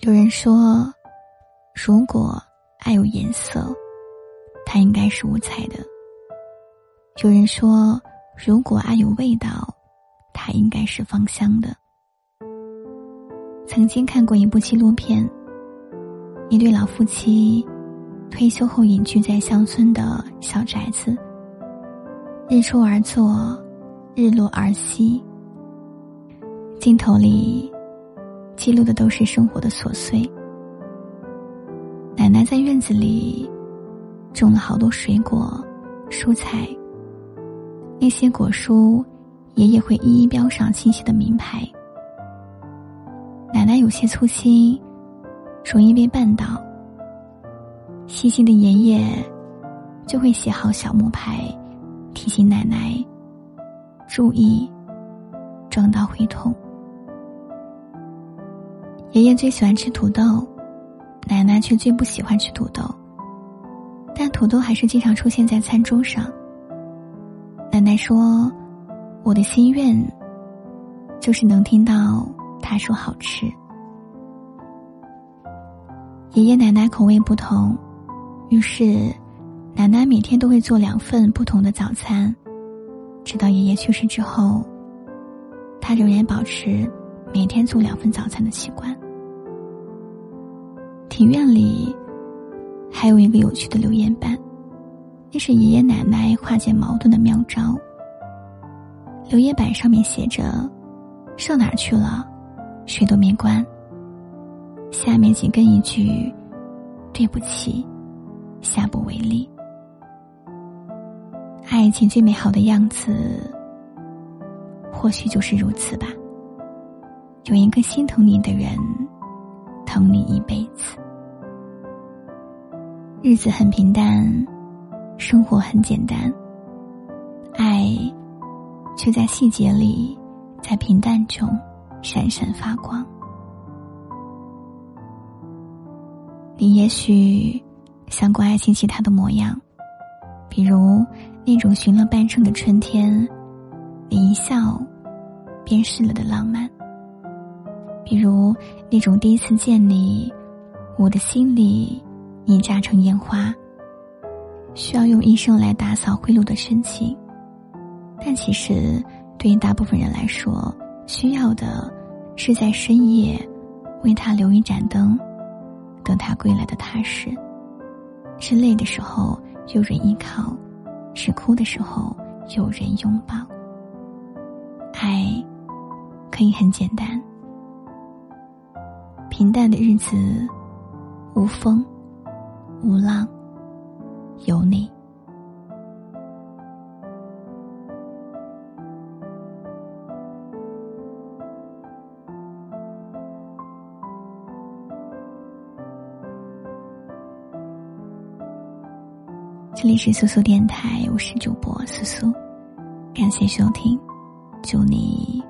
有人说，如果爱有颜色，它应该是五彩的；有人说，如果爱有味道，它应该是芳香的。曾经看过一部纪录片，一对老夫妻退休后隐居在乡村的小宅子，日出而作，日落而息，镜头里。记录的都是生活的琐碎。奶奶在院子里种了好多水果、蔬菜。那些果蔬，爷爷会一一标上清晰的名牌。奶奶有些粗心，容易被绊倒。细心的爷爷就会写好小木牌，提醒奶奶注意，撞到会痛。爷爷最喜欢吃土豆，奶奶却最不喜欢吃土豆。但土豆还是经常出现在餐桌上。奶奶说：“我的心愿，就是能听到他说好吃。”爷爷奶奶口味不同，于是奶奶每天都会做两份不同的早餐。直到爷爷去世之后，他仍然保持每天做两份早餐的习惯。庭院里还有一个有趣的留言板，那是爷爷奶奶化解矛盾的妙招。留言板上面写着：“上哪儿去了？谁都没关。”下面紧跟一句：“对不起，下不为例。”爱情最美好的样子，或许就是如此吧。有一个心疼你的人，疼你一辈子。日子很平淡，生活很简单，爱却在细节里，在平淡中闪闪发光。你也许想过爱情其他的模样，比如那种寻了半生的春天，你一笑便逝了的浪漫；比如那种第一次见你，我的心里。你炸成烟花，需要用一生来打扫灰路的深情，但其实对于大部分人来说，需要的是在深夜为他留一盏灯，等他归来的踏实。是累的时候有人依靠，是哭的时候有人拥抱。爱可以很简单，平淡的日子，无风。无浪，有你。这里是苏苏电台，我是主播苏苏，感谢收听，祝你。